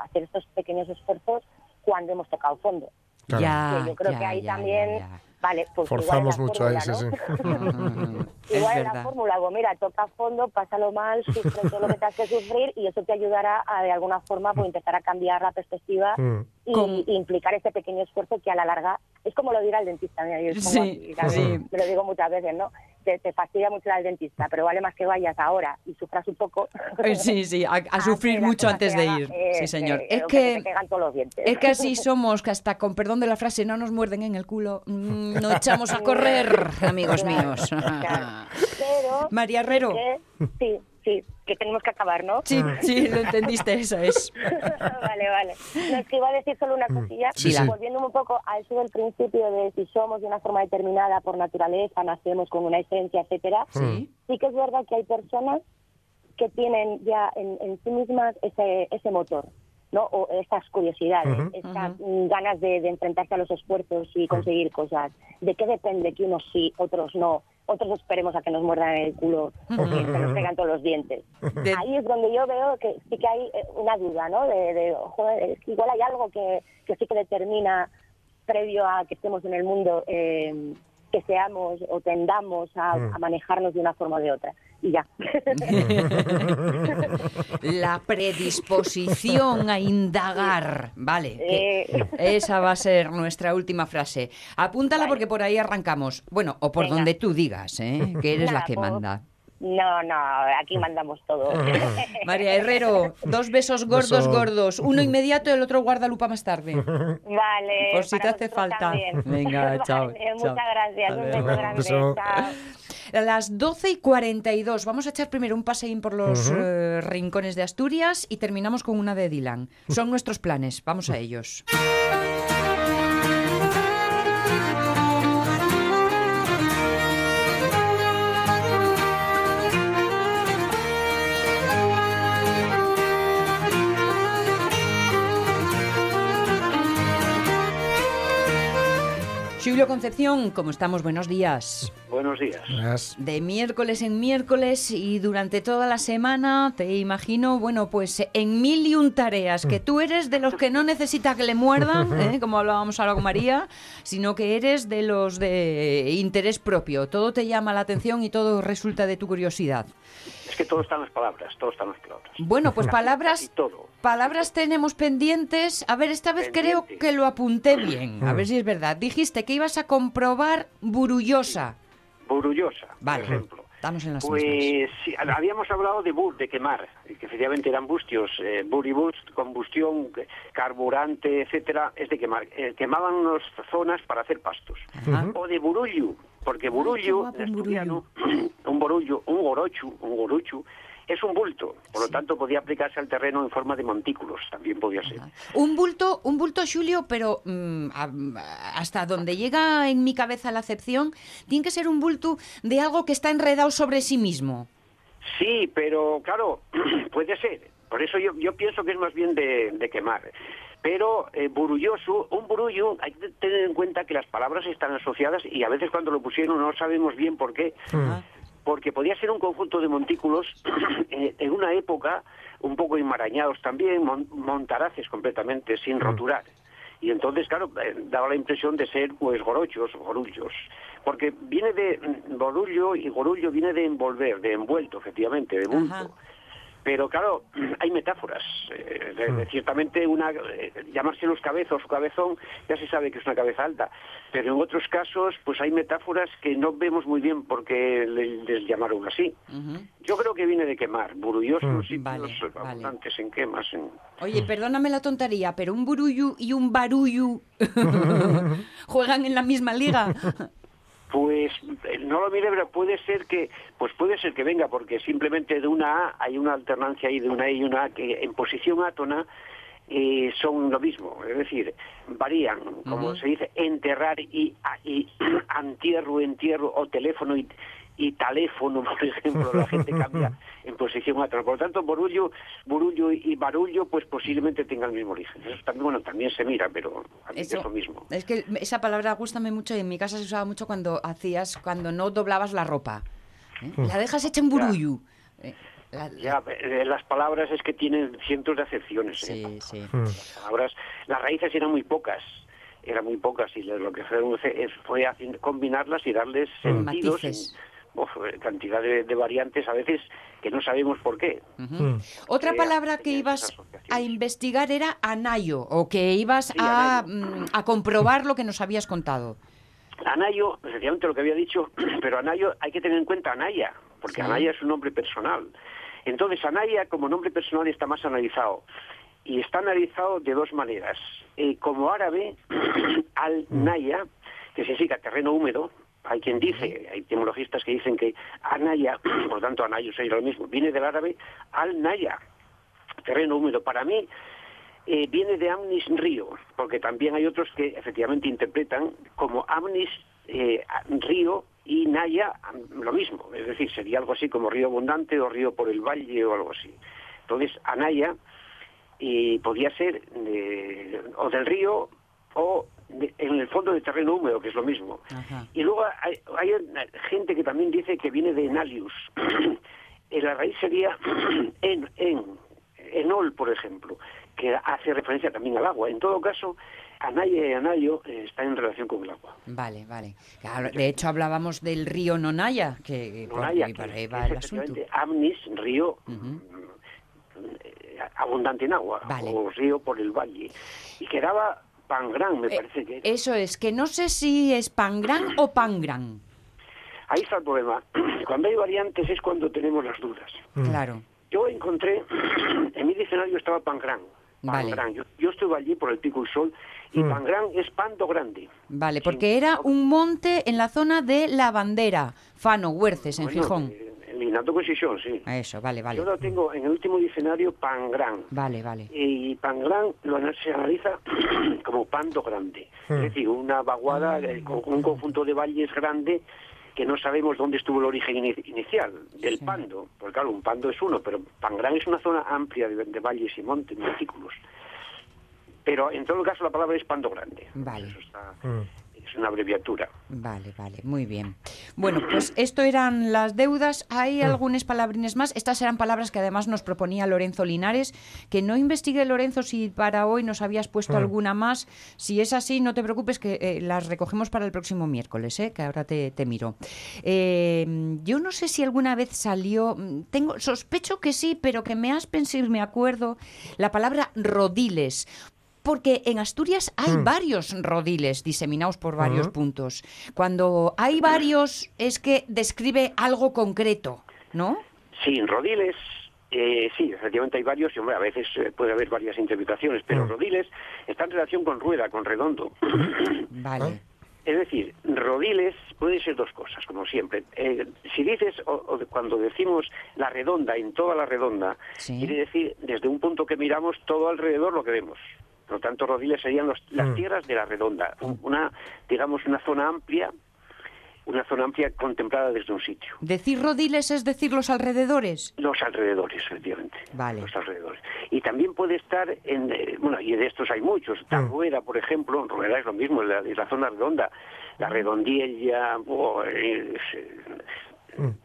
hacer estos pequeños esfuerzos cuando hemos tocado fondo. Claro. Ya, yo creo ya, que ahí ya, también, ya, vale, pues Forzamos igual mucho ahí, sí, fórmula, ¿no? ya. Es Igual en la fórmula, pues mira, toca fondo, pásalo mal, sufre todo lo que tengas que sufrir y eso te ayudará a de alguna forma pues, empezar a cambiar la perspectiva Mm. Y, implicar ese pequeño esfuerzo que a la larga es como lo dirá el dentista. mira, yo Sí, así, claro, sí. Me lo digo muchas veces, ¿no? Te, te fastidia mucho ir al dentista, pero vale más que vayas ahora y sufras un poco. Eh, Sí, sí, a, sufrir mucho antes de ir. eh, Sí, señor. eh, Es que pegan todos los dientes. es que así somos, que hasta con perdón de la frase, no nos muerden en el culo, mm, no echamos a correr, amigos Claro, míos. claro. Pero María Herrero. que- sí, sí, que tenemos que acabar, ¿no? Sí, sí, lo entendiste, eso es. vale, vale. No, es que iba a decir solo una cosilla, Sí, sí. volviendo un poco a eso del principio de si somos de una forma determinada por naturaleza, nacemos con una esencia, etcétera. Sí. Sí que es verdad que hay personas que tienen ya en, en sí mismas ese, ese motor, ¿no? O estas curiosidades, estas mm, ganas de, de enfrentarse a los esfuerzos y conseguir cosas. ¿De qué depende que unos sí, otros no? Otros esperemos a que nos muerdan el culo o que se nos pegan todos los dientes. De- Ahí es donde yo veo que sí que hay eh, una duda, ¿no? De, de, joder, es que igual hay algo que, que sí que determina, previo a que estemos en el mundo, eh, que seamos o tendamos a, Mm. a manejarnos de una forma o de otra. Y ya. La predisposición a indagar. Vale. que Eh. Esa va a ser nuestra última frase. Apúntala Vale. porque por ahí arrancamos. Bueno, o por Venga. donde tú digas, ¿eh? que eres la que manda. No, no, aquí mandamos todo. María Herrero, dos besos gordos, Beso. gordos. Uno inmediato y el otro guardalupa más tarde. Vale. Por si te hace falta. también. Venga, chao, Vale, chao. Muchas gracias. Un beso grande. Beso. Chao. A las 12 y 42 vamos a echar primero un paseín por los eh, rincones de Asturias y terminamos con una de Dylan. Son nuestros planes, vamos a ellos. Julio Concepción, ¿cómo estamos? Buenos días. Buenos días. De miércoles en miércoles y durante toda la semana, te imagino, bueno, pues en mil y un tareas, que tú eres de los que no necesita que le muerdan, ¿eh? como hablábamos ahora con María, sino que eres de los de interés propio. Todo te llama la atención y todo resulta de tu curiosidad. Es que todo está en las palabras, todo está en las palabras. Bueno, pues Y palabras, todo. palabras tenemos pendientes. A ver, esta vez creo que lo apunté bien. A ver si es verdad. Dijiste que ibas a comprobar burullosa. Burullosa, Vale, por ejemplo. estamos en las. Pues sí, habíamos hablado de bur, de quemar, que efectivamente eran bustios, eh, bur y bust, combustión, carburante, etcétera, es de quemar. Eh, quemaban unas zonas para hacer pastos. Ajá. O de burullo, porque burullo, un borullo, un gorochu, un goruchu, es un bulto. Por lo tanto, podía aplicarse al terreno en forma de montículos, también podía ser. Un bulto, un bulto, Julio, pero mm, hasta donde llega en mi cabeza la acepción, tiene que ser un bulto de algo que está enredado sobre sí mismo. Sí, pero claro, puede ser. Por eso yo, yo pienso que es más bien de, de quemar. Pero eh, burulloso, un burullo, hay que tener en cuenta que las palabras están asociadas y a veces cuando lo pusieron no sabemos bien por qué. Porque podía ser un conjunto de montículos eh, en una época un poco enmarañados también, mon- montaraces completamente, sin roturar. Y entonces, claro, eh, daba la impresión de ser, pues, gorochos, gorullos. Porque viene de mm, borullo y gorullo viene de envolver, de envuelto, efectivamente, de bulto. Pero claro, hay metáforas. Eh, de- de- ciertamente, una, eh, llamarse los cabezos o cabezón, ya se sabe que es una cabeza alta. Pero en otros casos, pues hay metáforas que no vemos muy bien por qué le- les llamaron así. Yo creo que viene de quemar, burullosos, sitios Vale, vale. abundantes en quemas. en- Oye, perdóname la tontería, pero un burullu y un barullu juegan en la misma liga. Pues eh, no lo mire, pero puede ser que, pues puede ser que venga, porque simplemente de una A hay una alternancia ahí de una E y una A que en posición átona eh, son lo mismo, es decir, varían, como se dice, enterrar y, antierro, entierro o teléfono y, y teléfono, por ejemplo, la gente cambia en posición átona. Por lo tanto, borullo, burullo y barullo, pues posiblemente tengan el mismo origen. Eso también, bueno, también se mira, pero a mí Eso- es lo mismo. Es que esa palabra gustame mucho y en mi casa se usaba mucho cuando hacías, cuando no doblabas la ropa. ¿eh? La dejas hecha en. Eh, la- Ya, eh, las palabras es que tienen cientos de acepciones. ¿eh? Sí, sí. Las palabras, las raíces eran muy pocas, eran muy pocas y lo que fue, combinarlas y darles sentidos, en, Matices. Uf, cantidad de, de variantes a veces que no sabemos por qué. Ujú. Otra Eh, palabra que ibas a investigar era anayo, o que ibas Sí, a, anayo. mm, a comprobar lo que nos habías contado. Anayo, efectivamente lo que había dicho, pero Anayo hay que tener en cuenta Anaya, porque Sí. Anaya es un nombre personal. Entonces Anaya como nombre personal está más analizado. Y está analizado de dos maneras. Eh, como árabe, al Naya, que significa terreno húmedo, hay quien dice, hay etimologistas que dicen que Anaya, por tanto Anayo sería lo mismo, viene del árabe al Naya, terreno húmedo. Para mí, eh, viene de Amnis Río, porque también hay otros que efectivamente interpretan como Amnis eh, Río y Naya lo mismo, es decir, sería algo así como río abundante o río por el valle o algo así. Entonces, Anaya eh, podía ser de- o del río o de- en el fondo de terreno húmedo, que es lo mismo. Ajá. Y luego hay, gente que también dice que viene de Enalius. Eh, la raíz sería en, en, enol, por ejemplo, que hace referencia también al agua. En todo caso, Anaya y Anayo eh, están en relación con el agua. Vale, vale. Claro, de hecho, hablábamos del río Nonaya, que por Nonaya, que, por que va es el asunto. efectivamente Amnis, río eh, abundante en agua, Vale. o río por el valle. Y quedaba Pangrán, me Eh, parece que era. Eso es, que no sé si es pangran o pangran. Ahí está el problema. Cuando hay variantes es cuando tenemos las dudas. Claro. Yo encontré, en mi diccionario estaba Pangrán. Vale. Pangrán. Yo, yo estuve allí por el Pico y Sol y Pangrán es Pando Grande. Vale, Sí. porque era un monte en la zona de La Bandera, Fano, Huerces, en Bueno, Gijón. Eh, En Linato con Xixón, sí. Eso, vale, vale. Yo lo tengo en el último diccionario Pangrán. Vale, vale. Y Pangrán lo se analiza como Pando Grande. Es decir, una vaguada, eh, con un conjunto de valles grande que no sabemos dónde estuvo el origen ini- inicial del Pando. Porque claro, un Pando es uno, pero Pangrán es una zona amplia de, de valles y montes, montículos. Pero en todo caso la palabra es Pando Grande. Vale. Eso está- es una abreviatura. Vale, vale, muy bien. Bueno, pues esto eran las deudas. Hay algunas palabrines más. Estas eran palabras que además nos proponía Lorenzo Linares. Que no investigue, Lorenzo, si para hoy nos habías puesto alguna más. Si es así, no te preocupes que eh, las recogemos para el próximo miércoles, ¿eh? que ahora te, te miro. Eh, yo no sé si alguna vez salió, mm, tengo sospecho que sí, pero que me has pensado, me acuerdo, la palabra rodiles. Porque en Asturias hay varios rodiles diseminados por varios puntos. Cuando hay varios es que describe algo concreto, ¿no? Sí, en rodiles, eh, sí, efectivamente hay varios, y hombre, a veces eh, puede haber varias interpretaciones, pero rodiles está en relación con rueda, con redondo. Vale. Es decir, rodiles puede ser dos cosas, como siempre. Eh, si dices, o, cuando decimos la redonda, en toda la redonda, Sí. quiere decir desde un punto que miramos todo alrededor lo que vemos. Por lo tanto, rodiles serían los- las Mm. tierras de la redonda, un- una, digamos, una zona amplia, una zona amplia contemplada desde un sitio. Decir rodiles es decir los alrededores. Los alrededores, efectivamente. Vale. Los alrededores. Y también puede estar en, eh, bueno, y de estos hay muchos. Mm. rueda, por ejemplo, rueda es lo mismo, es la, es la zona redonda. La redondiella, oh, es, eh,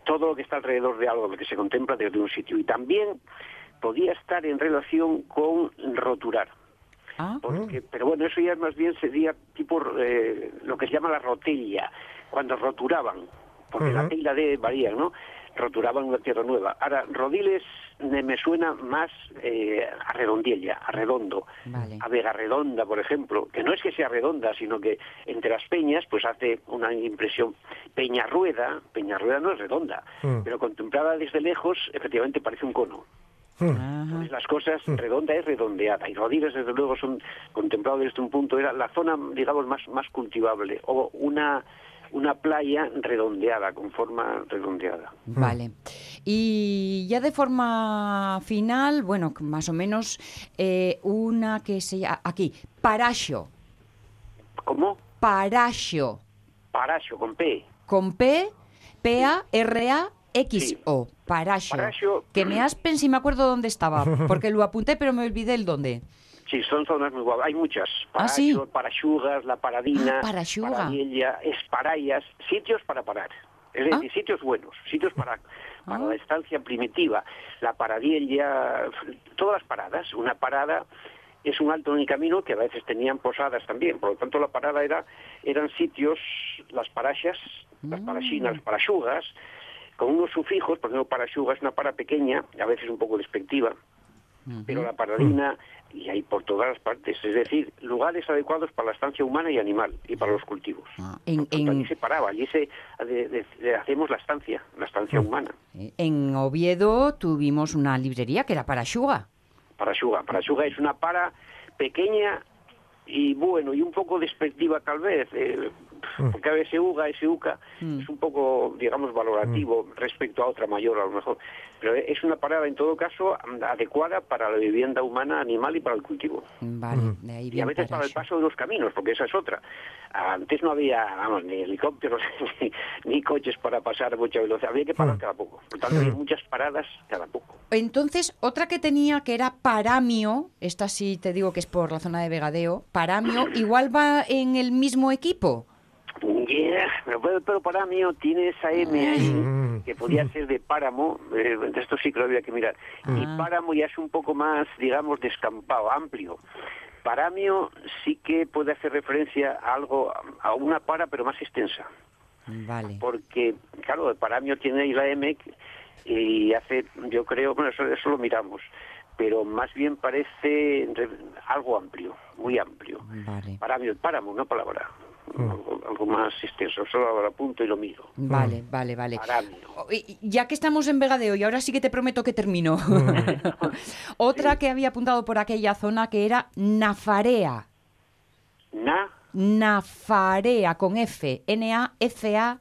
todo lo que está alrededor de algo, lo que se contempla desde un sitio. Y también podía estar en relación con roturar. Ah, Porque, pero bueno, eso ya más bien sería tipo eh, lo que se llama la rotella, cuando roturaban, porque la tela de varía, ¿no? Roturaban una tierra nueva. Ahora, rodiles me, me suena más eh, a redondiella, a redondo, Vale. a Vega Redonda, por ejemplo, que no es que sea redonda, sino que entre las peñas pues hace una impresión. Peñarrueda, Peñarrueda no es redonda, Mm. pero contemplada desde lejos, efectivamente parece un cono. Ajá. Entonces, las cosas, redonda es redondeada y Rodiles, desde luego, son contemplados desde un punto, era la zona, digamos, más, más cultivable o una, una playa redondeada, con forma redondeada. Vale. Y ya de forma final, bueno, más o menos, eh, una que se llama, aquí, Paraxo. ¿Cómo? Paraxo. Paraxo, con P. Con P, P-A-R-A-X-O. Paraxo. Que me aspen si me acuerdo dónde estaba, porque lo apunté pero me olvidé el dónde. Sí, son zonas muy guapas. Hay muchas. Ah, sí. Paraxo, Paraxugas, La Paradina, Ah, Paraxuga. Paradiella, Esparayas, sitios para parar. Es Ah. decir, sitios buenos, sitios para, para Ah. la estancia primitiva. La Paradiella, todas las paradas. Una parada es un alto en el camino que a veces tenían posadas también. Por lo tanto, la parada era eran sitios, las paraxas, las paraxinas, las paraxugas, con unos sufijos, por ejemplo, paraxuga es una para pequeña, a veces un poco despectiva, pero la paradina y hay por todas las partes, es decir, lugares adecuados para la estancia humana y animal y para los cultivos. Ah, en, Por tanto, allí se paraba, allí se de- de- de- hacemos la estancia, la estancia humana. en Oviedo tuvimos una librería que era Paraxuga. Paraxuga, Paraxuga es una para pequeña y bueno, y un poco despectiva tal vez, eh, porque a veces uga, ese uca, es un poco, digamos, valorativo respecto a otra mayor a lo mejor. Pero es una parada en todo caso adecuada para la vivienda humana, animal y para el cultivo. Vale, de ahí Y a veces para el paso de los caminos, porque esa es otra. Antes no había, vamos, ni helicópteros ni, ni coches para pasar a mucha velocidad. Había que parar cada poco. Por tanto, había muchas paradas cada poco. Entonces, otra que tenía que era Paramio, esta sí te digo que es por la zona de Vegadeo, Paramio, igual va en el mismo equipo. Yeah, pero, pero, pero para mí tiene esa M ahí, Mm. que podía ser de páramo, eh, de esto sí que lo había que mirar. Y Ah. páramo ya es un poco más, digamos, descampado, amplio. Paramio sí que puede hacer referencia a algo, a una para, pero más extensa. Vale. porque claro el paramio tiene ahí la M y hace yo creo bueno eso, eso lo miramos pero más bien parece re- algo amplio muy amplio Vale. paramio el páramo una palabra algo, algo más extenso solo lo apunto y lo miro Vale, vale, vale. paramio Oh, Ya que estamos en Vegadeo, y ahora sí que te prometo que termino. Otra que había apuntado por aquella zona que era Nafarea. na Nafarea, con F. N-A-F-A-R-E-A.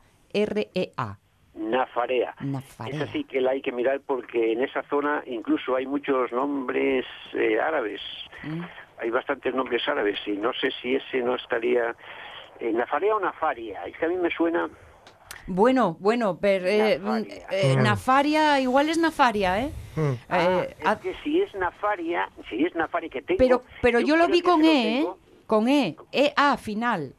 nafarea Nafarea. esa sí que la hay que mirar porque en esa zona incluso hay muchos nombres eh, árabes Mm. hay bastantes nombres árabes y no sé si ese no estaría Nafarea o Nafaria. Es que a mí me suena Bueno, bueno, pero eh, Nafaria. eh, Nafaria, igual es Nafaria, ¿eh? Ah, Eh, es que si es Nafaria, si es Nafaria que tengo... pero, pero yo lo vi que con E, ¿eh? tengo. Con E, E-A final.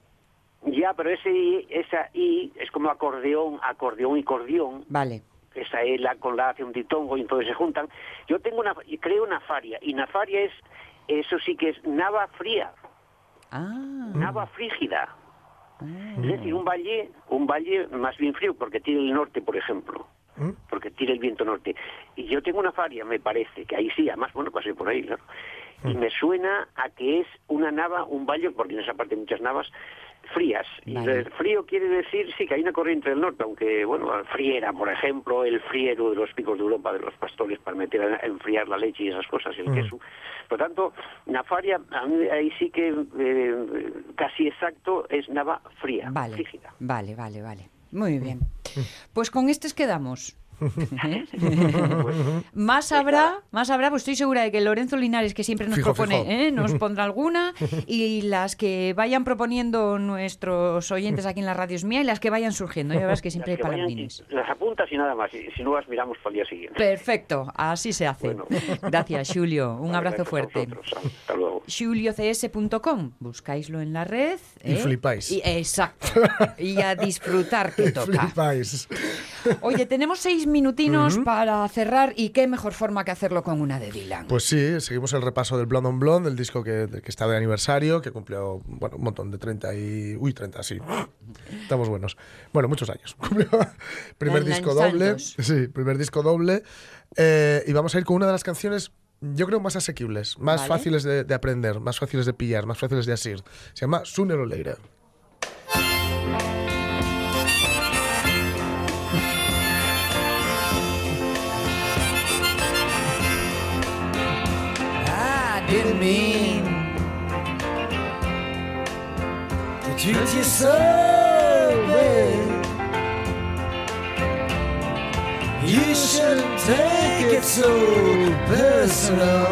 Ya, pero ese I, esa I es como acordeón, acordeón y cordión. Vale. Esa E la con la hace un ditongo y entonces se juntan. Yo tengo una, y creo Nafaria, y Nafaria es, eso sí que es nava fría, Ah, nava frígida. Es decir, un valle, un valle más bien frío, porque tiene el norte, por ejemplo. ¿Mm? porque tira el viento norte. Y yo tengo una faria, me parece, que ahí sí, además, bueno, pasé por ahí, claro. Y me suena a que es una nava, un valle, porque en esa parte hay muchas navas, frías. Y el frío quiere decir, sí, que hay una corriente del norte, aunque, bueno, friera, por ejemplo, el friero de los picos de Europa, de los pastores, para meter a enfriar la leche y esas cosas, y el Mm. queso. Por tanto, Nafaria, ahí sí que eh, casi exacto es Nava fría, Vale, frígida. vale, vale, vale. Muy bien. Pues con estos quedamos. ¿Eh? más habrá, más habrá, pues estoy segura de que Lorenzo Linares, que siempre nos Fijo, propone, fijo. ¿eh? nos pondrá alguna, y las que vayan proponiendo nuestros oyentes aquí en la radio es mía y las que vayan surgiendo. Ya verás que siempre hay Las que vayan- palandrines. las apuntas y nada más, y si no las miramos para el día siguiente. Perfecto, así se hace. Bueno. Gracias, Julio. Un abrazo fuerte. Hasta luego. juliocs.com, buscáislo en la red. Y ¿eh? flipáis. Y- exacto. Y a disfrutar que toca. Flipáis. Oye, tenemos seis minutinos para cerrar y qué mejor forma que hacerlo con una de Dylan. Pues sí, seguimos el repaso del Blonde on Blonde, el disco que, que está de aniversario, que cumplió bueno, un montón de 30 y... Uy, 30, sí. Estamos buenos. Bueno, muchos años. Primer disco doble. Sí, primer disco doble. Eh, y vamos a ir con una de las canciones, yo creo, más asequibles, más Vale. fáciles de, de aprender, más fáciles de pillar, más fáciles de asir. Se llama Sooner or Later. I didn't mean to treat you so You shouldn't take it so personal.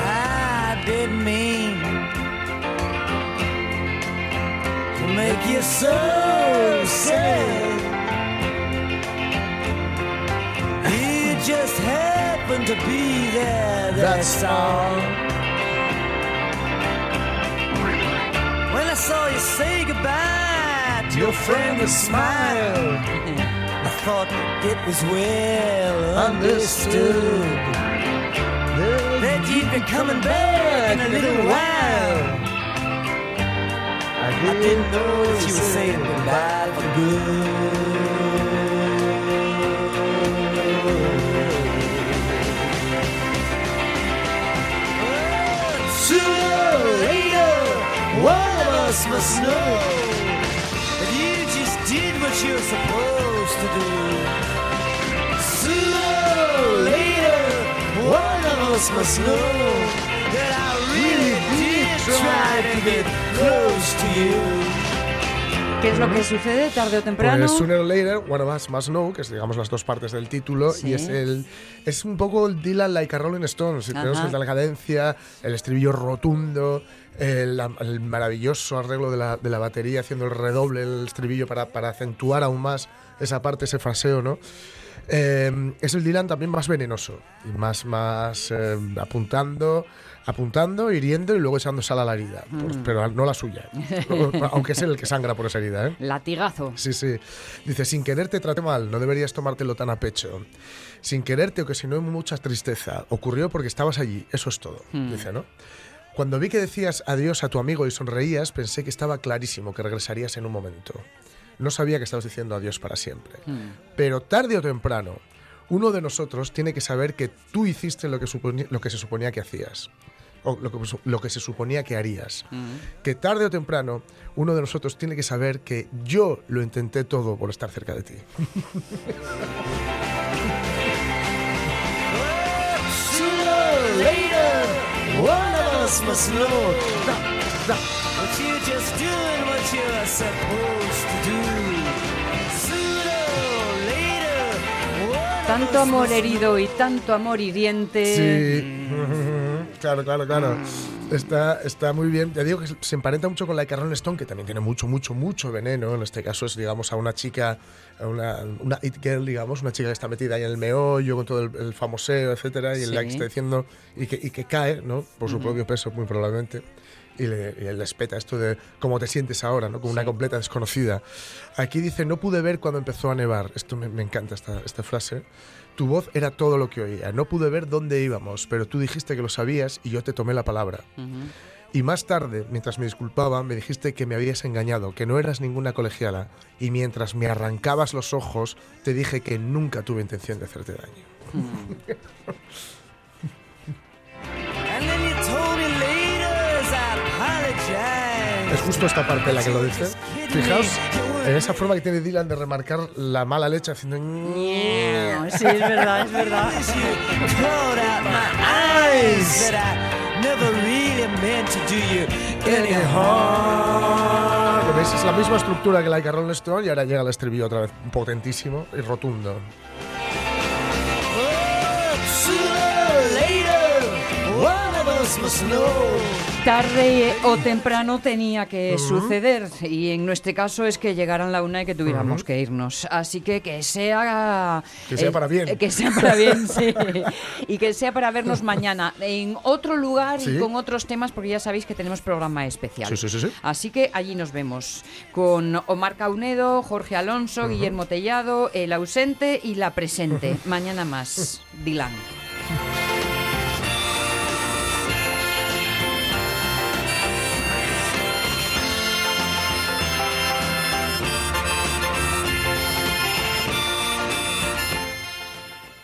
I didn't mean to make you so sad. You just happen to be there, that's all. When I saw you say goodbye your friend and smile, I thought it was well understood that you'd be coming back in a little while. I didn't know that you were saying goodbye for good. Sooner or later, one of us must know did what you're supposed to do. Sooner or later, one of us must know that I really did try to get close to you. ¿Qué es lo que sucede tarde o temprano? Pues Sooner or Later, One of Us Must Know, que es digamos las dos partes del título, Sí. y es el es un poco el Dylan like a Rolling Stones. Si tenemos la cadencia, el estribillo rotundo, el, el maravilloso arreglo de la, de la batería haciendo el redoble, el estribillo para, para acentuar aún más esa parte, ese fraseo, ¿no? Eh, es el Dylan también más venenoso y más, más eh, apuntando, apuntando, hiriendo y luego echando sal a la herida. Pues, pero no la suya. Aunque es el que sangra por esa herida, ¿eh? Latigazo. Sí, sí. Dice, sin querer te traté mal, no deberías tomártelo tan a pecho. Sin quererte ocasionó mucha tristeza. Ocurrió porque estabas allí, eso es todo. Dice, ¿no? Cuando vi que decías adiós a tu amigo y sonreías, pensé que estaba clarísimo que regresarías en un momento. No sabía que estabas diciendo adiós para siempre. Pero tarde o temprano, uno de nosotros tiene que saber que tú hiciste lo que, lo que se suponía que hacías. O lo que, su- lo que se suponía que harías. Que tarde o temprano, uno de nosotros tiene que saber que yo lo intenté todo por estar cerca de ti. Tanto amor herido y tanto amor hiriente. Sí, claro, claro, claro. Está, está muy bien. Ya digo que se emparenta mucho con la de Rolling Stone, que también tiene mucho, mucho, mucho veneno. En este caso es, digamos, a una chica, a una, una it girl, digamos, una chica que está metida ahí en el meollo, con todo el, el famoseo, etcétera, y en la que está diciendo, y que, y que cae, ¿no? Por su propio peso, muy probablemente. Y le, y esto de cómo te sientes ahora, ¿no? Como una completa desconocida. Aquí dice, no pude ver cuando empezó a nevar. Esto me, me encanta, esta, esta frase. Tu voz era todo lo que oía. No pude ver dónde íbamos, pero tú dijiste que lo sabías y yo te tomé la palabra. Y más tarde, mientras me disculpaba, me dijiste que me habías engañado, que no eras ninguna colegiala. Y mientras me arrancabas los ojos, te dije que nunca tuve intención de hacerte daño. I apologized justo esta parte en la que lo dice. Fijaos esa forma que tiene Dylan de remarcar la mala leche haciendo... Sí, es verdad, es verdad. Poured out my eyes that I never really meant to do you any harm. ¿Lo veis? Es la misma estructura que la de Rolling Stone y ahora llega el estribillo otra vez potentísimo y rotundo. Oh, sooner or later, one of us must know. Tarde o temprano tenía que suceder y en nuestro caso es que llegaran la una y que tuviéramos que irnos. Así que que sea... Que sea para bien. eh, Que sea para bien, sí. Y que sea para vernos mañana en otro lugar Sí. y con otros temas porque ya sabéis que tenemos programa especial. Sí, sí, sí, sí. Así que allí nos vemos con Omar Caunedo, Jorge Alonso, Guillermo Tellado, el ausente y la presente. Mañana más. Dylan.